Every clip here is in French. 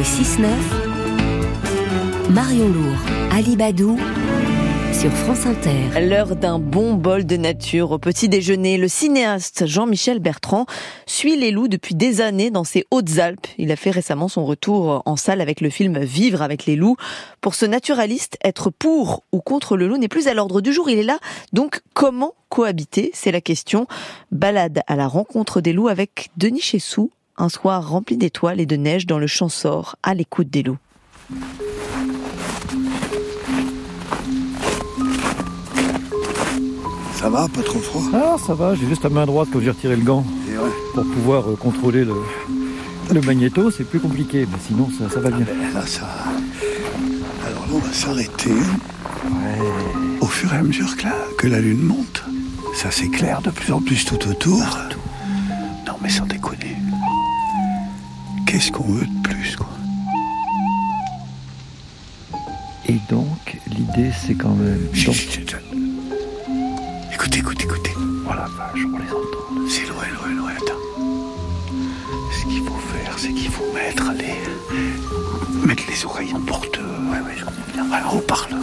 Le 6-9, Marion Lourd, Ali Badou, sur France Inter. L'heure d'un bon bol de nature au petit déjeuner. Le cinéaste Jean-Michel Bertrand suit les loups depuis des années dans ses Hautes-Alpes. Il a fait récemment son retour en salle avec le film Vivre avec les loups. Pour ce naturaliste, être pour ou contre le loup n'est plus à l'ordre du jour. Il est là. Donc, comment cohabiter? C'est la question. Balade à la rencontre des loups avec Denis Chessou. Un soir rempli d'étoiles et de neige dans le Champsaur à l'écoute des loups. Ça va, pas trop froid? Ah, ça va, j'ai juste la main droite quand j'ai retiré le gant. Et ouais. Pour pouvoir euh, contrôler le, le magnéto, c'est plus compliqué, mais sinon ça, ça va bien. Ben là, ça. Alors là, on va s'arrêter. Au fur et à mesure que la, que la lune monte, ça s'éclaire de plus en plus tout autour. Non, mais sans déconner. Qu'est-ce qu'on veut de plus, quoi? Et donc, l'idée c'est quand même. Chut, donc- chut, chut. Écoutez, écoutez, écoutez. Oh la vache, on les entend. C'est loin, loin, loin. Attends. Ce qu'il faut faire, c'est qu'il faut mettre les. Mettre les oreilles en porte. Ouais, ouais, je comprends bien. Alors, on parle.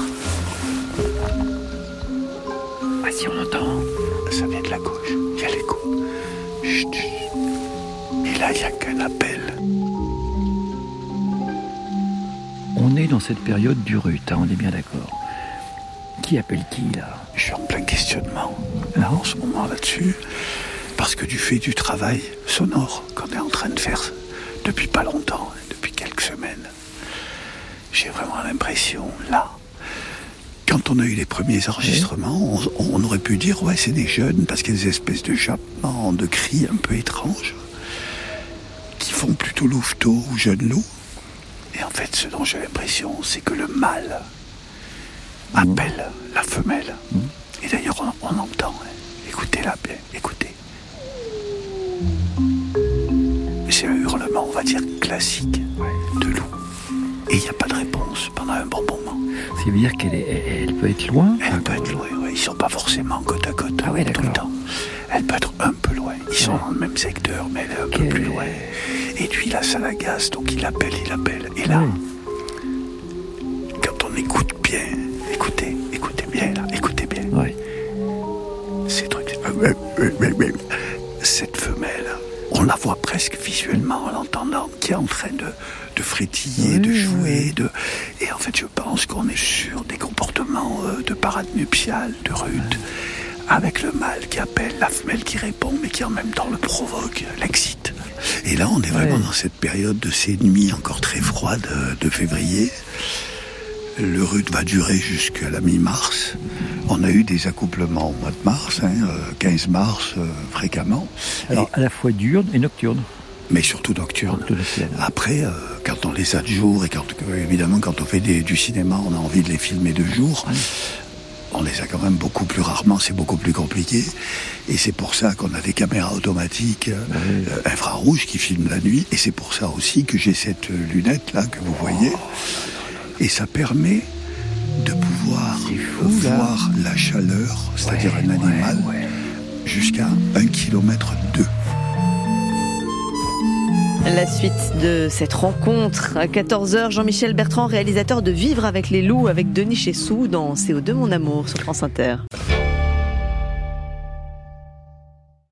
Ah si, on entend. Ça vient de la gauche. Il y a l'écho. Chut, chut. Et là, il n'y a qu'un appel. On est dans cette période du rut, hein, on est bien d'accord. Qui appelle qui là? Je suis en plein questionnement, là, en ce moment, là-dessus. Parce que du fait du travail sonore qu'on est en train de faire depuis pas longtemps, depuis quelques semaines, j'ai vraiment l'impression, là, quand on a eu les premiers enregistrements, on, on aurait pu dire, ouais, c'est des jeunes, parce qu'il y a des espèces de jappements, de cris un peu étranges, plutôt louveteau ou jeune loup. Et en fait, ce dont j'ai l'impression, c'est que le mâle appelle la femelle. Et d'ailleurs, on, on entend. hein. Écoutez-la bien, écoutez. C'est un hurlement, on va dire, classique de loup. Et il n'y a pas de réponse pendant un bon moment. Qui veut dire qu'elle est- elle, elle peut être loin Elle peut être loin, ouais. ils sont pas forcément côte à côte Ah ouais, tout le temps. Elle peut être un peu loin. Ils sont dans le même secteur, mais elle est un peu plus loin. Et lui, là, ça l'agace, donc il appelle, il appelle. Et là, quand on écoute bien, écoutez, écoutez bien, là, écoutez bien. Ouais. ces trucs. Cette femelle, on la voit presque visuellement en l'entendant, qui est en train de, de frétiller, de jouer. De... Et en fait, je pense qu'on est sur des comportements euh, de parade nuptiale, de rude, avec le mâle qui appelle, la femelle qui répond, mais qui en même temps le provoque, l'excite. Et là, on est vraiment Ouais. dans cette période de ces nuits encore très froides de février. Le rut va durer jusqu'à la mi-mars. On a eu des accouplements au mois de mars, hein, euh, 15 mars euh, fréquemment, Alors, à la fois diurne et nocturne. mais surtout nocturne. Après, euh, quand on les a de jour et quand, évidemment quand on fait des- du cinéma, on a envie de les filmer de jour. On les a quand même beaucoup plus rarement, c'est beaucoup plus compliqué. Et c'est pour ça qu'on a des caméras automatiques euh, euh, infrarouges qui filment la nuit. Et c'est pour ça aussi que j'ai cette lunette là que vous voyez. Et ça permet de pouvoir fou, voir la chaleur, c'est-à-dire un animal, ouais, ouais. jusqu'à un kilomètre deux. La suite de cette rencontre à 14h, Jean-Michel Bertrand, réalisateur de Vivre avec les loups avec Denis Chessou dans CO2 Mon Amour sur France Inter.